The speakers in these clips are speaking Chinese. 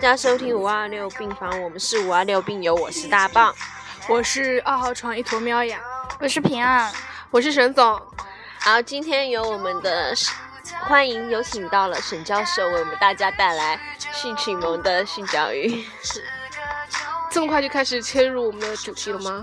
大家收听五二六病房，我们是五二六病友，我是大棒，我是二号床一坨喵呀，我是平安，我是沈总。好，今天由我们的欢迎有请到了沈教授为我们大家带来性启蒙的性教育。这么快就开始切入我们的主题了吗？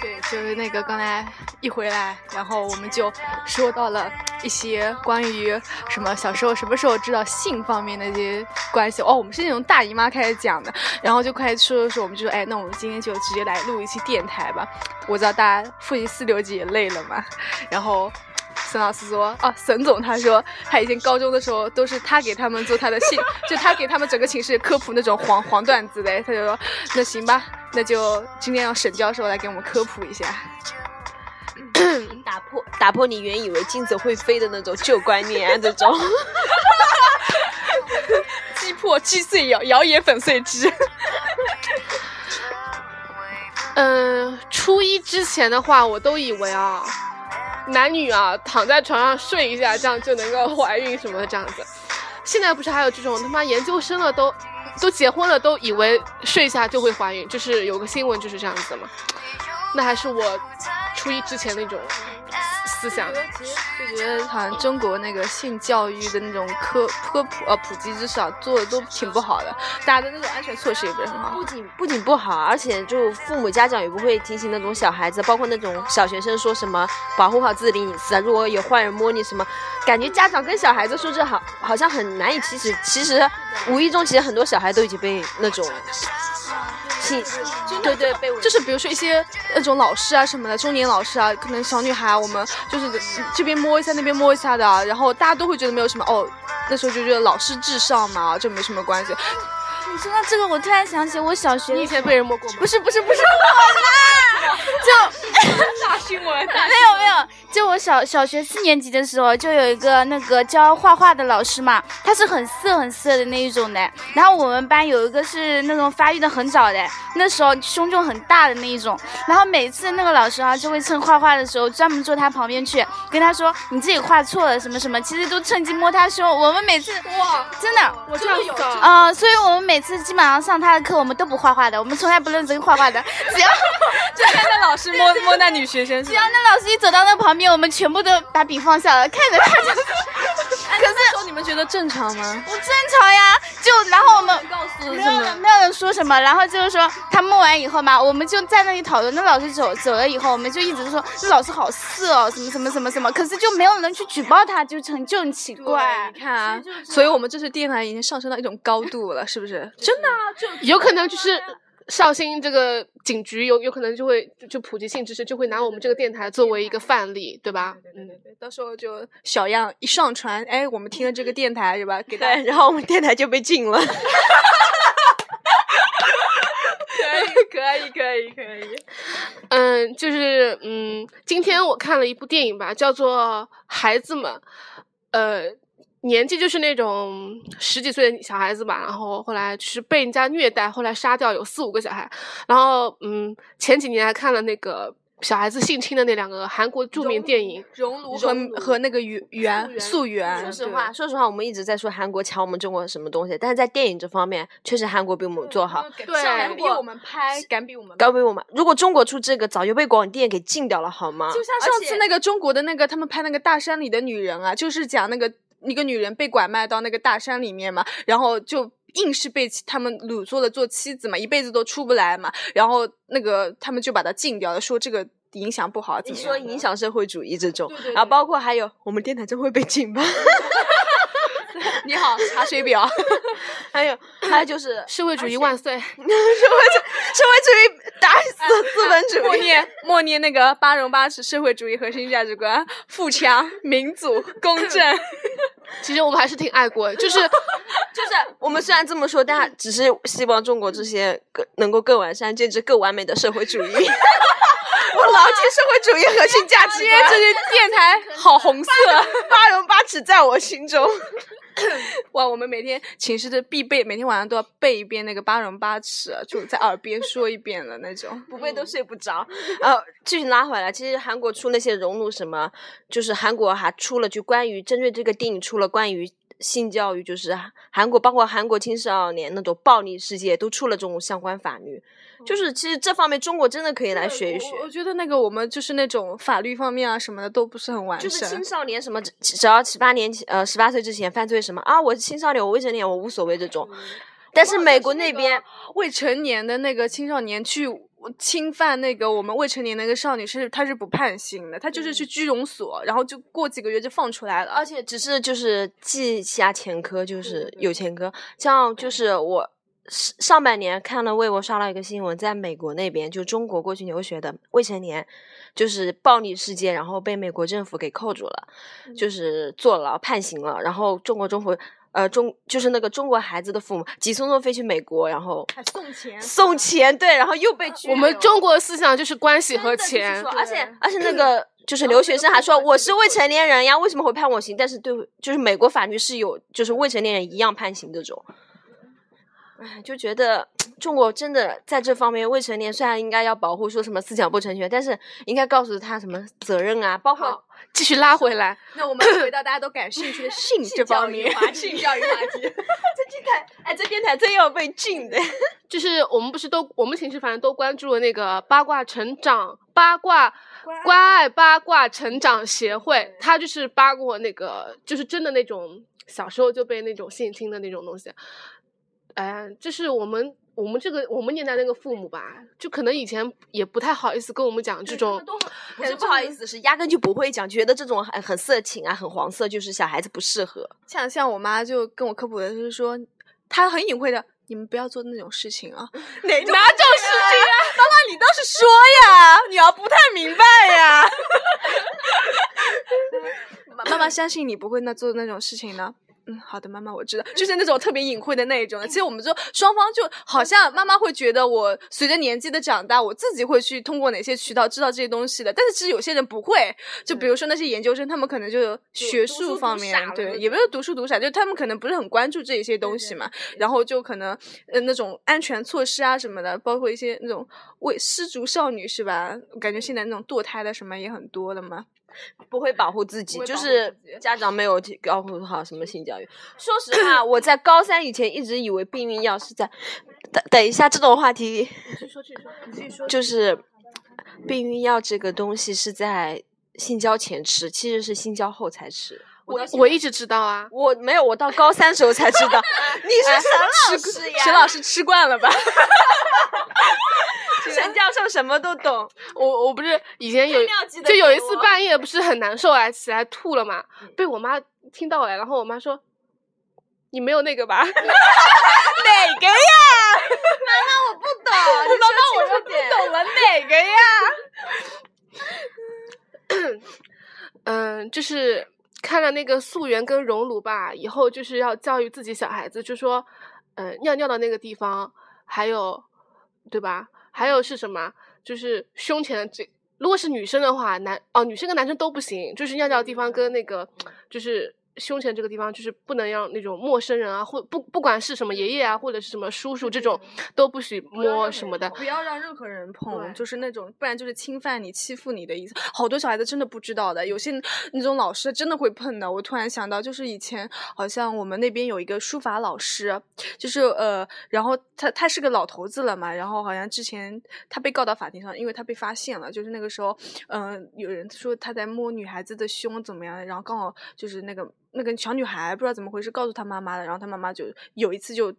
对，就是那个刚才一回来，然后我们就说到了一些关于什么小时候什么时候知道性方面的一些关系哦，我们是从大姨妈开始讲的，然后就开始说说说，我们就说哎，那我们今天就直接来录一期电台吧。我知道大家复习四六级也累了嘛，然后。沈老师说：“哦，沈总，他说他以前高中的时候都是他给他们做他的性，就他给他们整个寝室科普那种黄黄段子的。他就说，那行吧，那就今天让沈教授来给我们科普一下，打破打破你原以为镜子会飞的那种旧观念啊，这种击破击碎谣谣言粉碎机。嗯，初一之前的话，我都以为啊。”男女啊，躺在床上睡一下，这样就能够怀孕什么的，这样子。现在不是还有这种他妈研究生了，都都结婚了，都以为睡一下就会怀孕，就是有个新闻就是这样子的嘛。那还是我初一之前那种。思想就觉得好像中国那个性教育的那种科科普呃普及知识啊做的都挺不好的，大家的那种安全措施也不是很好。不仅不仅不好，而且就父母家长也不会提醒那种小孩子，包括那种小学生说什么保护好自己的隐私啊，如果有坏人摸你什么，感觉家长跟小孩子说这好好像很难以启齿。其实无意中其实很多小孩都已经被那种。对对，就是比如说一些那种老师啊什么的，中年老师啊，可能小女孩，我们就是这边摸一下，那边摸一下的，然后大家都会觉得没有什么哦，那时候就觉得老师至上嘛，就没什么关系。你说到这个，我突然想起我小学，你以前被人摸过吗？不是不是不是我啦，就大新闻，没有没有，就我小小学四年级的时候，就有一个那个教画画的老师嘛，他是很色很色的那一种的。然后我们班有一个是那种发育的很早的，那时候胸就很大的那一种。然后每次那个老师啊，就会趁画画的时候专门坐他旁边去跟他说你自己画错了什么什么，其实都趁机摸他胸。我们每次哇，真的，我这样有啊，所以我们每次基本上上他的课，我们都不画画的，我们从来不认真画画的。只要就 看那老师摸摸那女学生，只要那老师一走到那旁边，我们全部都把笔放下了，看着他就。可是说你们觉得正常吗？不正常呀！就然后我们没有人没有人说什么，然后就是说他摸完以后嘛，我们就在那里讨论。那老师走走了以后，我们就一直说这老师好色哦，什么什么什么什么。可是就没有人去举报他，就很就很奇怪。你看啊，所以我们这次电台已经上升到一种高度了，是不是？真的啊，就有可能就是。绍兴这个警局有有可能就会就普及性知识，就会拿我们这个电台作为一个范例，对吧？嗯，对，到时候就小样一上传，哎，我们听了这个电台是吧？给对，然后我们电台就被禁了。可以，可以，可以，可以。嗯，就是嗯，今天我看了一部电影吧，叫做《孩子们》，呃。年纪就是那种十几岁的小孩子吧，然后后来是被人家虐待，后来杀掉有四五个小孩，然后嗯，前几年还看了那个小孩子性侵的那两个韩国著名电影《熔炉》和和那个原原素媛。说实话，说实话，我们一直在说韩国抢我们中国什么东西，但是在电影这方面，确实韩国比我们做好。对，敢比我们拍，敢比我们，敢比我们。如果中国出这个，早就被广电给禁掉了，好吗？就像上次那个中国的那个，他们拍那个大山里的女人啊，就是讲那个。一个女人被拐卖到那个大山里面嘛，然后就硬是被他们掳做了做妻子嘛，一辈子都出不来嘛，然后那个他们就把她禁掉了，说这个影响不好。你说影响社会主义这种，然后包括还有我们电台真会被禁吧？你好，查水表。还有，还有就是社会主义万岁！社会主义社会主义打死资本主义！默念默念那个八荣八耻社会主义核心价值观：富强、民主、公正。其实我们还是挺爱国的，就是就是我们虽然这么说，但只是希望中国这些更能够更完善、建制更完美的社会主义。我牢记社会主义核心价值观。这些电台好红色，八荣八耻在我心中。哇，我们每天寝室的必备，每天晚上都要背一遍那个八荣八耻，就在耳边说一遍的那种，不背都睡不着。然后继续拉回来，其实韩国出那些熔炉什么，就是韩国还出了就关于针对这个电影出了关于性教育，就是韩国包括韩国青少年那种暴力事件都出了这种相关法律。就是其实这方面中国真的可以来学一学。我觉得那个我们就是那种法律方面啊什么的都不是很完善。就是青少年什么只要十八年呃十八岁之前犯罪什么啊，我是青少年我未成年我无所谓这种。但是美国那边未成年的那个青少年去侵犯那个我们未成年那个少女是他是不判刑的，他就是去拘容所，然后就过几个月就放出来了，而且只是就是记下前科，就是有前科。像就是我。上半年看了微博刷到一个新闻，在美国那边就中国过去留学的未成年，就是暴力事件，然后被美国政府给扣住了，就是坐牢判刑了。然后中国政府呃中就是那个中国孩子的父母急匆匆飞去美国，然后送钱送钱，对，然后又被我们中国思想就是关系和钱，而且而且那 个就是留学生还说我是未成年人呀，为什么会判我刑？但是对，就是美国法律是有就是未成年人一样判刑这种。哎，就觉得中国真的在这方面未成年虽然应该要保护，说什么思想不成全，但是应该告诉他什么责任啊，包括继续拉回来。那我们回到大家都感兴趣的 性这方面，性教育话题。这电台，哎，这电台真要被禁的。就是我们不是都我们寝室反正都关注了那个八卦成长八卦关爱八卦成长协会，他就是扒过那个就是真的那种小时候就被那种性侵的那种东西。哎，就是我们我们这个我们年代那个父母吧，就可能以前也不太好意思跟我们讲这种，不是不好意思，是压根就不会讲，觉得这种很很色情啊，很黄色，就是小孩子不适合。像像我妈就跟我科普的就是说，她很隐晦的，你们不要做那种事情啊。哪种哪种事情啊？妈妈，你倒是说呀，你要不太明白呀。妈妈相信你不会那做那种事情呢。嗯，好的，妈妈，我知道，就是那种特别隐晦的那一种。其实我们就双方就好像妈妈会觉得我随着年纪的长大，我自己会去通过哪些渠道知道这些东西的。但是其实有些人不会，就比如说那些研究生，他们可能就学术方面，对，也不是读书读傻，就他们可能不是很关注这一些东西嘛。然后就可能呃那种安全措施啊什么的，包括一些那种为失足少女是吧？感觉现在那种堕胎的什么也很多的嘛。不会保护自己，就是家长没有教护好什么性教育。说实话，我在高三以前一直以为避孕药是在……等等一下，这种话题。就是避孕药这个东西是在性交前吃，其实是性交后才吃。我我一直知道啊，我没有，我到高三时候才知道。你是沈老师呀？沈老师吃惯了吧？沈教授什么都懂。我我不是以前有就有一次半夜不是很难受啊，起来吐了嘛，被我妈听到了，然后我妈说：“你没有那个吧？”哪个呀？妈妈我不懂，妈妈我又不懂了，哪个呀？嗯，就是看了那个素媛跟熔炉吧，以后就是要教育自己小孩子，就说，嗯，尿尿的那个地方，还有，对吧？还有是什么？就是胸前的这，如果是女生的话，男哦，女生跟男生都不行，就是尿尿的地方跟那个，就是。胸前这个地方就是不能让那种陌生人啊，或不不管是什么爷爷啊，或者是什么叔叔这种都不许摸什么的，不要让任何人碰，就是那种不然就是侵犯你、欺负你的意思。好多小孩子真的不知道的，有些那种老师真的会碰的。我突然想到，就是以前好像我们那边有一个书法老师，就是呃，然后他他是个老头子了嘛，然后好像之前他被告到法庭上，因为他被发现了，就是那个时候，嗯，有人说他在摸女孩子的胸怎么样，然后刚好就是那个。那个小女孩不知道怎么回事，告诉她妈妈了，然后她妈妈就有一次就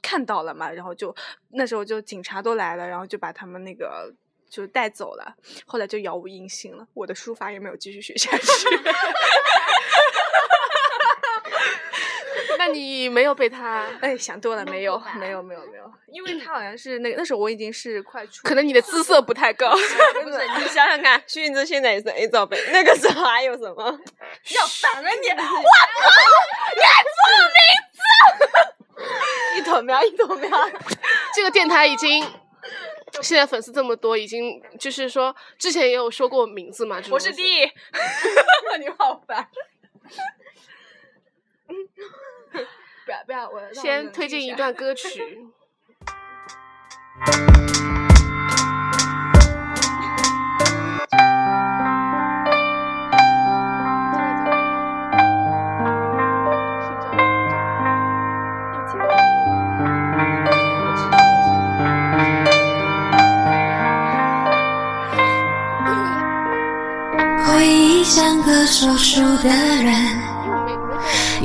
看到了嘛，然后就那时候就警察都来了，然后就把他们那个就带走了，后来就杳无音信了，我的书法也没有继续学下去。那你没有被他？哎，想多了，没有，没有，没有，没有，因为 他好像是那个那时候我已经是快出，可能你的姿色不太高。不是，你 想想看，徐云泽现在也是 A 罩杯，那个时候还有什么？要反了你！我靠，你还错名字！一头喵，一头喵。这个电台已经现在粉丝这么多，已经就是说之前也有说过名字嘛？我是 D，你好烦。要不要我先推荐一段 歌曲。回忆像个说书的人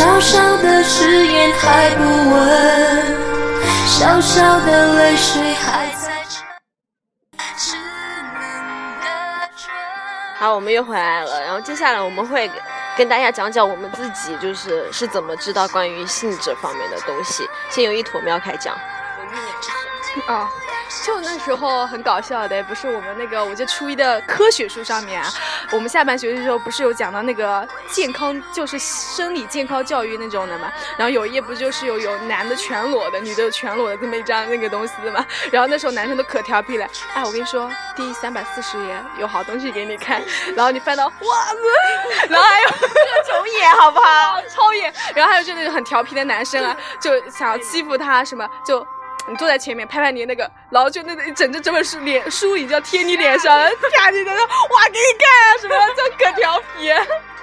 小小的誓言还不稳，小小的泪水还在沉，稚嫩的唇。好，我们又回来了。然后接下来我们会跟大家讲讲我们自己就是是怎么知道关于性这方面的东西。先由一坨喵开讲。哦，就那时候很搞笑的，不是我们那个，我记得初一的科学书上面，我们下半学期的时候不是有讲到那个健康，就是生理健康教育那种的嘛。然后有一页不就是有有男的全裸的，女的全裸的这么一张那个东西的嘛。然后那时候男生都可调皮了，哎，我跟你说，第三百四十页有好东西给你看，然后你翻到哇 塞，然后还有各种眼好不好？超眼，然后还有就那种很调皮的男生啊，就想要欺负他什么就。你坐在前面拍拍你那个，然后就那个一整着整本书脸书已经要贴你脸上，啪你的哇给你看啊什么，就可调皮。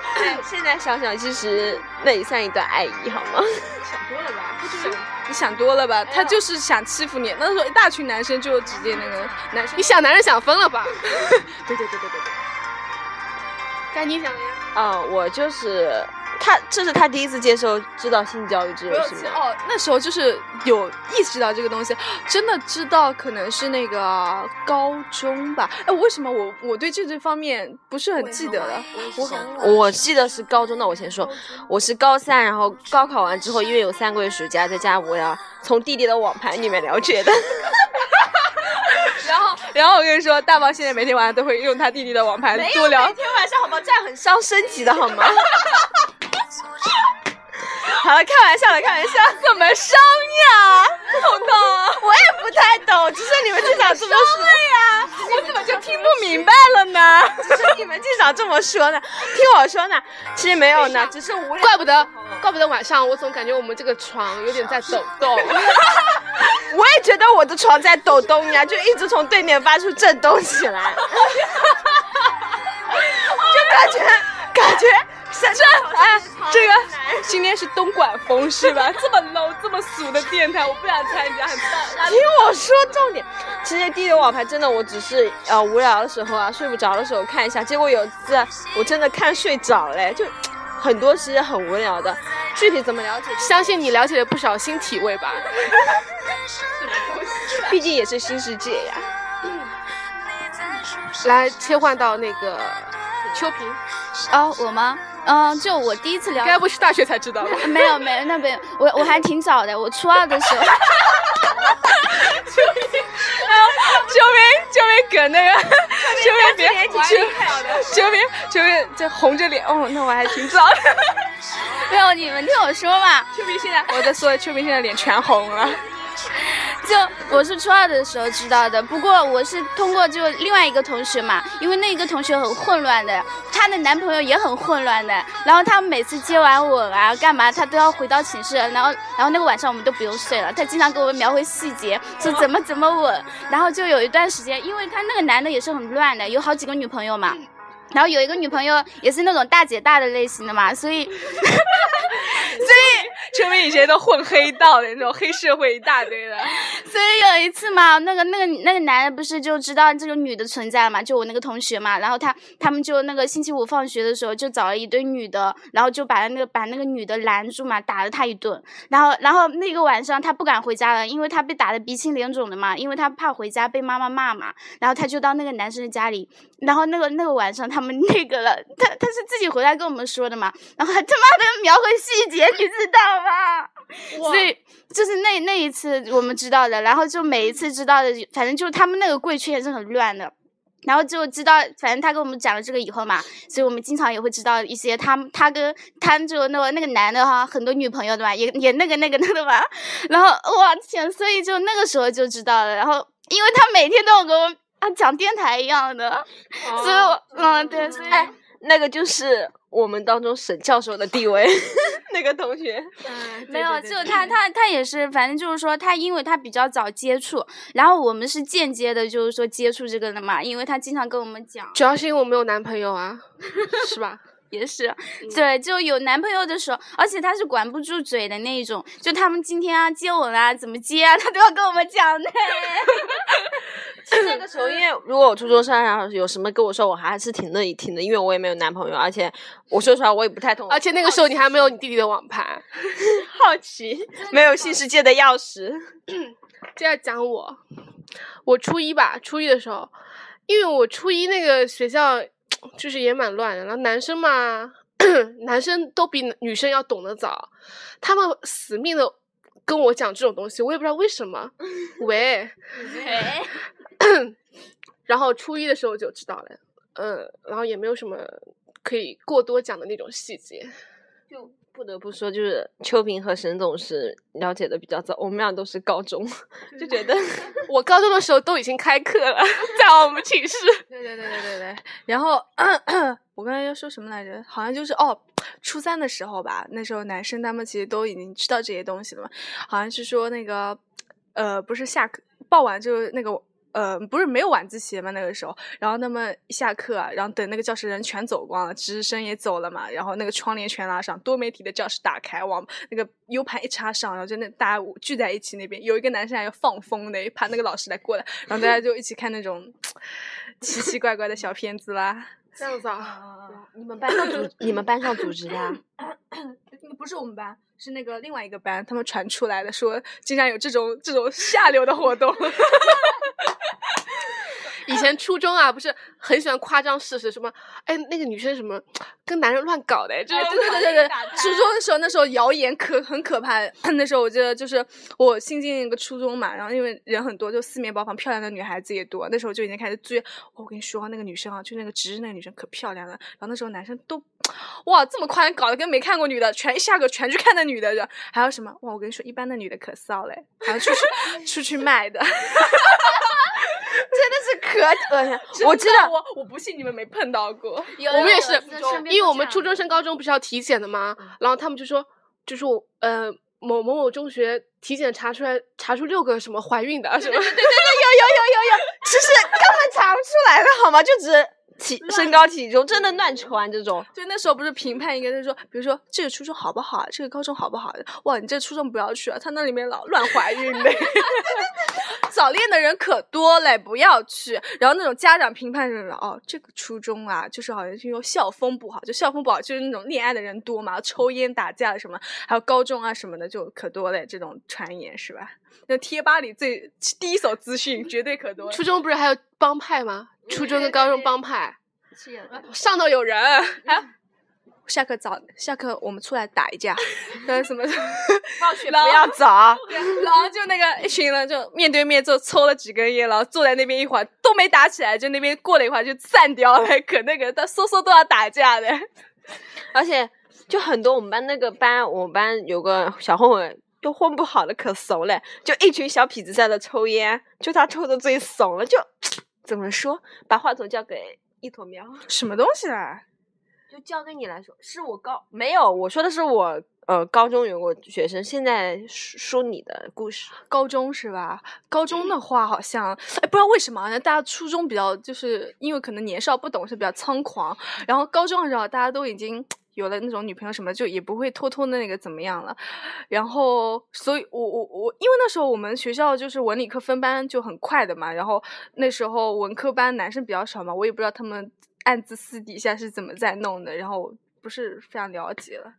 现在想想，其实那也算一段爱意，好吗？想多了吧？他就是你想多了吧？他就是想欺负你。那时候一大群男生就直接那个男生，你想男人想疯了吧？对对对对对对。该你讲了呀。啊，我就是他，这是他第一次接受知道性教育这种事情？哦，那时候就是有意识到这个东西，真的知道可能是那个高中吧。哎，为什么我我对这这方面不是很记得了？我我记得是高中，那我先说，我是高三，然后高考完之后，因为有三个月暑假在家无聊，从弟弟的网盘里面了解的。然后然后我跟你说，大宝现在每天晚上都会用他弟弟的网盘多聊。每天晚上好吗？这样很伤身体的好吗？好了，开玩笑了，开玩笑，怎么伤呀？彤彤，我也不太懂，只是你们经常这么说 呀，我怎么就听不明白了呢？只是你们经常这么说呢，听我说呢，其实没有呢，只是无聊。怪不得，怪不得晚上我总感觉我们这个床有点在抖动。我也觉得我的床在抖动呀，就一直从对面发出震动起来，就感觉感觉这哎，这个今天是东莞风是吧？这么 low 这么俗的电台，我不想参加，听我说重点，其实地球网盘真的，我只是呃无聊的时候啊，睡不着的时候看一下，结果有一次我真的看睡着嘞，就 很多其实很无聊的，具体怎么了解？相信你了解了不少新体位吧？毕竟也是新世界呀。来切换到那个秋萍，哦，我吗？嗯，就我第一次聊，该不是大学才知道吧？没有没有，那边我我还挺早的，我初二的时候。秋萍，秋萍，秋萍搁那个，秋萍别，秋秋萍，秋萍这红着脸，哦，那我还挺早的。没有，你们听我说嘛。秋明现在，我在说，秋明现在脸全红了。就我是初二的时候知道的，不过我是通过就另外一个同学嘛，因为那一个同学很混乱的，她的男朋友也很混乱的，然后他们每次接完吻啊干嘛，他都要回到寝室，然后然后那个晚上我们都不用睡了，他经常给我们描绘细节，说怎么怎么吻，然后就有一段时间，因为他那个男的也是很乱的，有好几个女朋友嘛。然后有一个女朋友也是那种大姐大的类型的嘛，所以，所以说明以前都混黑道的那种黑社会一大堆的，所以有一次嘛，那个那个那个男的不是就知道这个女的存在嘛，就我那个同学嘛，然后他他们就那个星期五放学的时候就找了一堆女的，然后就把那个把那个女的拦住嘛，打了她一顿，然后然后那个晚上他不敢回家了，因为他被打的鼻青脸肿的嘛，因为他怕回家被妈妈骂嘛，然后他就到那个男生的家里，然后那个那个晚上他们那个了，他他是自己回来跟我们说的嘛，然后还他妈的描绘细节，你知道吗？所以就是那那一次我们知道的，然后就每一次知道的，反正就他们那个贵圈也是很乱的，然后就知道，反正他跟我们讲了这个以后嘛，所以我们经常也会知道一些他他跟他就那个那个男的哈，很多女朋友的嘛，也也那个那个那个嘛，然后我天，所以就那个时候就知道了，然后因为他每天都有跟我啊讲电台一样的，所以我嗯对，所以哎，那个就是我们当中沈教授的地位，那个同学。没有，就他他他也是，反正就是说他，因为他比较早接触，然后我们是间接的，就是说接触这个的嘛，因为他经常跟我们讲，主要是因为我没有男朋友啊，是吧？也是，对，就有男朋友的时候，而且他是管不住嘴的那一种，就他们今天啊接吻啦，怎么接啊，他都要跟我们讲的。那个时候，因为如果我初中生然后有什么跟我说，我还是挺乐意听的，因为我也没有男朋友，而且我说实话我也不太懂，而且那个时候你还没有你弟弟的网盘，好奇，没有新世界的钥匙。就要讲我，我初一吧，初一的时候，因为我初一那个学校就是也蛮乱的，然后男生嘛，男生都比女生要懂得早，他们死命的跟我讲这种东西，我也不知道为什么。喂，然后初一的时候就知道了，嗯，然后也没有什么可以过多讲的那种细节。就不得不说，就是秋萍和沈总是了解的比较早，我们俩都是高中，就觉得 我高中的时候都已经开课了，在我们寝室。对对对对对对。然后 我刚才要说什么来着？好像就是哦，初三的时候吧，那时候男生他们其实都已经知道这些东西了嘛，好像是说那个呃，不是下课傍晚就那个。呃，不是没有晚自习嘛那个时候，然后那么一下课，然后等那个教室人全走光了，值日生也走了嘛，然后那个窗帘全拉上，多媒体的教室打开，往那个 U 盘一插上，然后就那大家聚在一起那边，有一个男生还要放风的，怕那个老师来过来，然后大家就一起看那种奇奇怪怪的小片子啦。这样子啊？你们班上组你们班上组织的？不是我们班，是那个另外一个班，他们传出来的，说竟然有这种这种下流的活动。以前初中啊，不是很喜欢夸张事实，什么哎那个女生什么跟男人乱搞的，就是对对对对对，初中的时候那时候谣言可很可怕。那时候我记得就是我新进一个初中嘛，然后因为人很多，就四面八方漂亮的女孩子也多，那时候就已经开始追。我跟你说，那个女生啊，就那个值日那个女生可漂亮了。然后那时候男生都哇这么夸张，搞得跟没看过女的，全一下课全去看那女的。还有什么哇？我跟你说，一般的女的可骚嘞，还要出去 出去卖的。真的是可恶心！我知道，我我不信你们没碰到过。我们也是，因为我们初中升高中不是要体检的吗？然后他们就说，就说呃某某某中学体检查出来，查出六个什么怀孕的什么？对对对，有有有有有，其实根本查不出来的好吗？就只。体身高体重真的乱传这种，就那时候不是评判一个，就是说，比如说这个初中好不好，这个高中好不好的，哇，你这初中不要去啊，他那里面老乱怀孕的，早恋的人可多嘞，不要去。然后那种家长评判人哦，这个初中啊，就是好像是说校风不好，就校风不好，就是那种恋爱的人多嘛，抽烟打架什么，还有高中啊什么的就可多嘞，这种传言是吧？那贴吧里最第一手资讯绝对可多。初中不是还有帮派吗？初中跟高中帮派，上头有人。下课早，下课我们出来打一架，呃什么？放学不要早。然后就那个一群人就面对面就抽了几根烟，然后坐在那边一会儿都没打起来，就那边过了一会儿就散掉了，可那个他说说都要打架的。而且就很多我们班那个班，我们班有个小混混。都混不好的可怂了，就一群小痞子在那抽烟，就他抽的最怂了，就 怎么说？把话筒交给一坨喵，什么东西啊？就交给你来说，是我高没有，我说的是我呃高中有个学生，现在说你的故事，高中是吧？高中的话好像哎，不知道为什么，好像大家初中比较就是因为可能年少不懂事，比较猖狂，然后高中的时候大家都已经。有了那种女朋友什么，就也不会偷偷的那个怎么样了。然后，所以我我我，因为那时候我们学校就是文理科分班就很快的嘛。然后那时候文科班男生比较少嘛，我也不知道他们暗自私底下是怎么在弄的。然后不是非常了解了，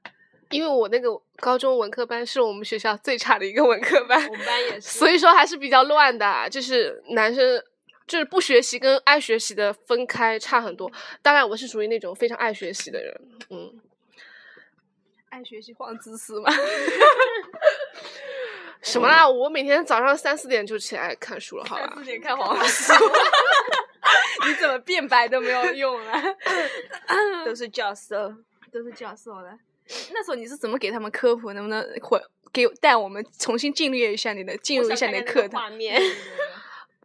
因为我那个高中文科班是我们学校最差的一个文科班，我们班也 是，所以说还是比较乱的，就是男生。就是不学习跟爱学习的分开差很多。当然，我是属于那种非常爱学习的人。嗯，爱学习黄自私吗？什么啦？我每天早上三四点就起来看书了，好吧？三四点看黄书，你怎么变白都没有用啊？都是教授，都是教授了。那时候你是怎么给他们科普？能不能回给带我们重新进入一下你的进入一下你的课堂？画面。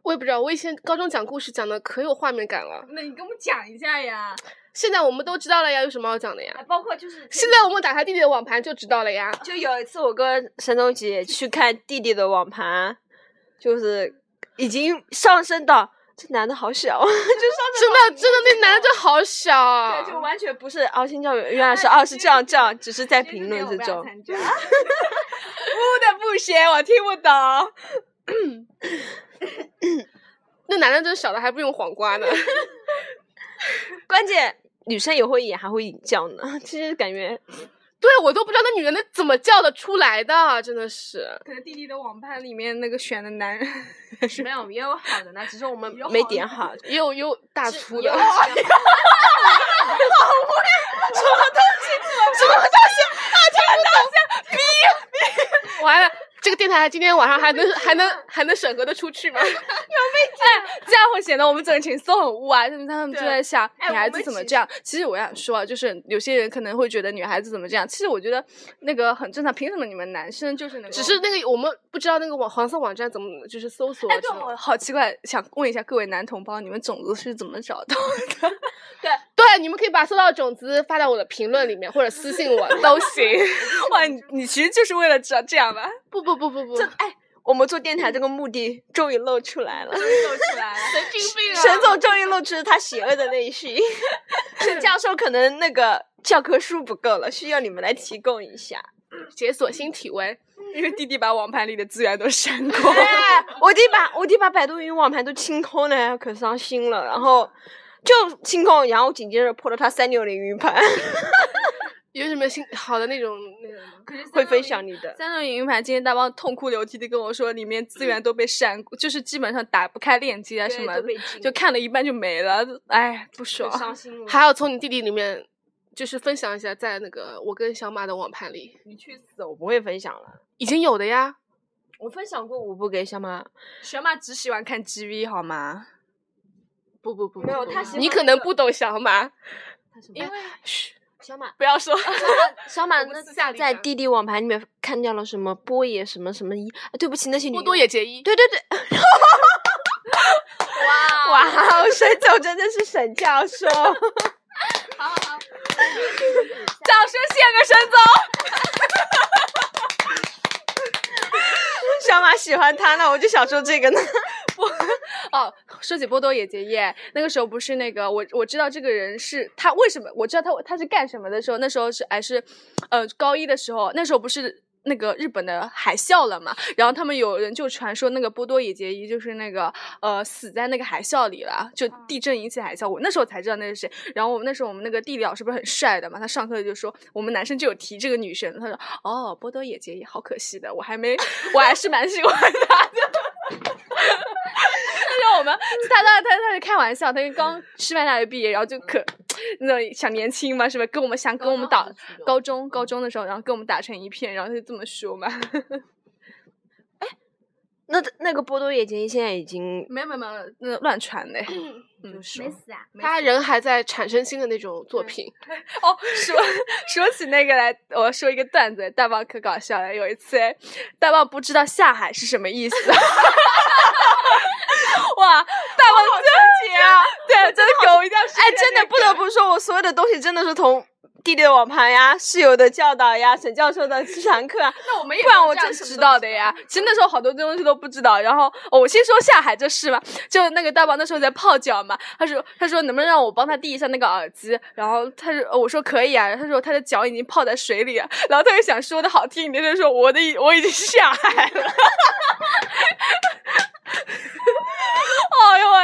我也不知道，我以前高中讲故事讲的可有画面感了。那你给我们讲一下呀。现在我们都知道了呀，有什么好讲的呀？包括就是现在我们打开弟弟的网盘就知道了呀。就有一次我跟沈东姐去看弟弟的网盘，就是已经上升到这男的好小，就上真的真的那男的真好小啊，对，就完全不是凹心教育，原来是哦是这样这样，只是在评论之中。污的不行，我听不懂。那男的真小的还不用黄瓜呢，关键女生也会演，还会引叫呢。其实感觉，对我都不知道那女人怎么叫得出来的，真的是。可能弟弟的网盘里面那个选的男人 没有，也有好的呢，只是我们没点好，也有有大粗的。好无聊，什么东西？什么东西？啊，什么东西？逼逼！完了。这个电台今天晚上还能还能还能审核的出去吗？有被哎，这样会显得我们整个群都很污啊！他们他们就在想女孩子怎么这样。其实我想说，就是有些人可能会觉得女孩子怎么这样。其实我觉得那个很正常。凭什么你们男生就是能？只是那个我们不知道那个网黄色网站怎么就是搜索。哎，对，我好奇怪，想问一下各位男同胞，你们种子是怎么找到的？对对，你们可以把搜到种子发到我的评论里面，或者私信我都行。哇，你你其实就是为了这这样吧？不不不不不，这哎，我们做电台这个目的终于露出来了，终于露出来了，神经病啊！沈总终于露出了他邪恶的内心。沈教授可能那个教科书不够了，需要你们来提供一下，解锁新体温。因为弟弟把网盘里的资源都删 光，我弟把我弟把百度云网盘都清空了，可伤心了。然后。就清空，然后紧接着破了他三六零云盘。有什么新好的那种那种吗？会分享你的三六零云盘。今天大棒痛哭流涕的跟我说，里面资源都被删，就是基本上打不开链接啊什么，就看了一半就没了。哎，不爽，伤心。还要从你弟弟里面，就是分享一下，在那个我跟小马的网盘里。你去死！我不会分享了，已经有的呀。我分享过，五部给小马。小马只喜欢看 GV 好吗？不不不，没有他，你可能不懂小马，因为嘘，小马不要说，小马 那在弟弟网盘里面看掉了什么波野什么什么一，对不起那些波多野结衣，对对对，哇哇，沈总真的是沈教授，好好好，掌声献给沈总，小马喜欢他，那我就想说这个呢。不哦，说起波多野结衣，那个时候不是那个我我知道这个人是他为什么我知道他他是干什么的时候，那时候是还是呃高一的时候，那时候不是那个日本的海啸了嘛，然后他们有人就传说那个波多野结衣就是那个呃死在那个海啸里了，就地震引起海啸，我那时候才知道那是谁。然后我们那时候我们那个地理老师不是很帅的嘛，他上课就说我们男生就有提这个女生，他说哦波多野结衣好可惜的，我还没我还是蛮喜欢他的。我们他他他他是开玩笑，他刚师范大学毕业，然后就可那种小年轻嘛，是吧？跟我们想跟我们打高中高中的时候，然后跟我们打成一片，然后就这么说嘛。哎，那那个波多野结衣现在已经没有没有没有那乱传嘞，就是，没死啊，他人还在产生新的那种作品。哦，说说起那个来，我说一个段子，大棒可搞笑了。有一次，大棒不知道下海是什么意思。哇，大王好纯洁啊！对，真的狗一定要哎，真的不得不说，我所有的东西真的是从弟弟的网盘呀、室友的教导呀、沈教授的自然课啊。那我们不然我真知道的呀。其实那时候好多东西都不知道。然后我先说下海这事吧，就那个大宝那时候在泡脚嘛，他说他说能不能让我帮他递一下那个耳机？然后他说我说可以啊。他说他的脚已经泡在水里了，然后他就想说的好听一点，就说我的我已经下海了。哎呦，我要笑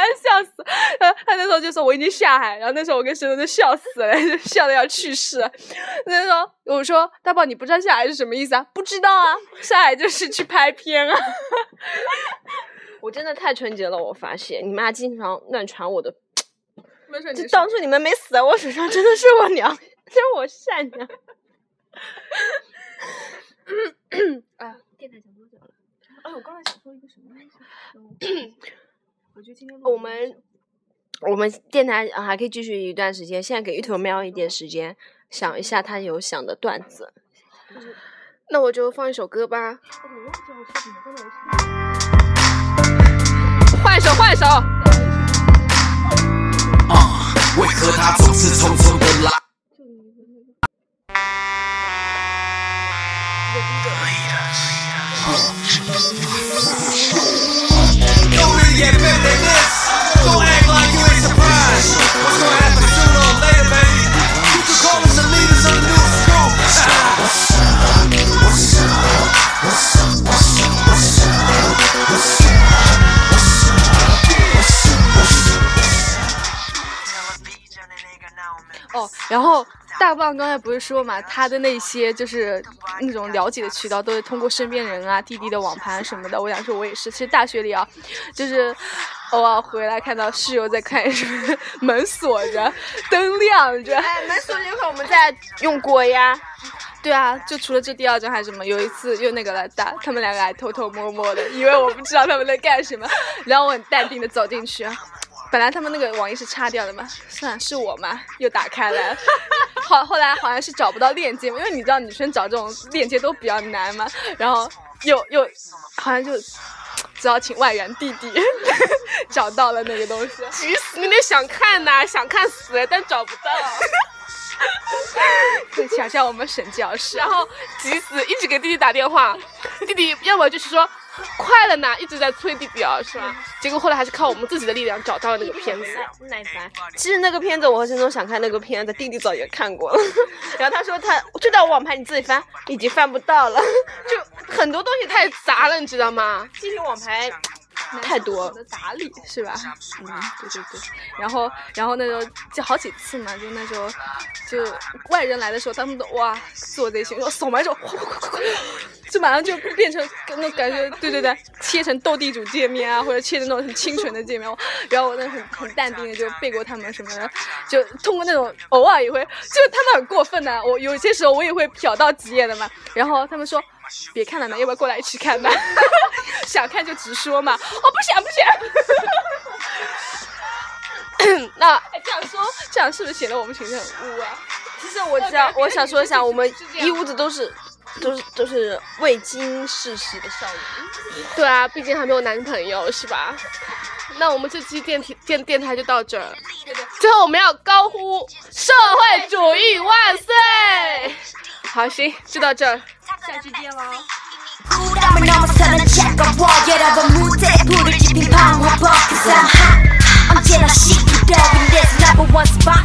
死！他他那时候就说我已经下海，然后那时候我跟石头就笑死了，就笑的要去世。那时候我说大宝，你不知道下海是什么意思啊？不知道啊，下海就是去拍片啊。我真的太纯洁了，我发现你妈经常乱传我的。就当初你们没死在我手上，真的是我娘，真是我善良。啊，电台讲多久了？哎，我刚才想说一个什么东西？我 觉得今天我们我们电台还可以继续一段时间。现在给芋头喵一点时间，想一下他有想的段子。那我就放一首歌吧。换一首。换一首。为何他总是匆匆的来大棒刚才不是说嘛，他的那些就是那种了解的渠道都是通过身边人啊、弟弟的网盘什么的。我想说，我也是。其实大学里啊，就是偶尔回来看到室友在看书，门锁着，灯亮着。哎，门锁那会儿我们在用过呀。对啊，就除了这第二张还是什么，有一次又那个了，打他们两个还偷偷摸摸的，以为我不知道他们在干什么，然后我很淡定的走进去。本来他们那个网页是擦掉的嘛，算是我嘛，又打开了。后后来好像是找不到链接嘛，因为你知道女生找这种链接都比较难嘛，然后又又好像就只好请外援弟弟 找到了那个东西。急死！你得想看呐，想看死，但找不到。对，想象我们沈教师，然后急死，一直给弟弟打电话，弟弟要么就是说快了呢，一直在催弟弟啊，是吧？结果后来还是靠我们自己的力量找到了那个片子。耐烦。其实那个片子我和陈总想看那个片子，弟弟早也看过了。然后他说他这道网盘你自己翻，已经翻不到了，就很多东西太杂了，你知道吗？进行网盘太多的打理是吧？嗯，对对对。然后然后那时候就好几次嘛，就那时候就外人来的时候，他们都哇做贼心，扫描之后，就马上就变成那感觉，对对对，切成斗地主界面啊，或者切成那种很清纯的界面。然后我那很很淡定的就背过他们什么的，就通过那种偶尔也会，就他们很过分的，我有些时候我也会瞟到几眼的嘛。然后他们说。别看了呢，要不要过来一起看呢？想看就直说嘛。哦，不想不想。那哎，这样说，这样是不是显得我们群很污啊？其实我知道，我想说一下，我们一屋子都是都是都是未经世事的少女。对啊，毕竟还没有男朋友，是吧？那我们这期电梯电电台就到这儿。最后我们要高呼社会主义万岁！好，行，就到这儿，下期见喽。 쿨함을 넘어서는 차가워 여러분 무대에 불을 지핀 방화법 Cause I'm hot 언제나 시끄러운 this number one spot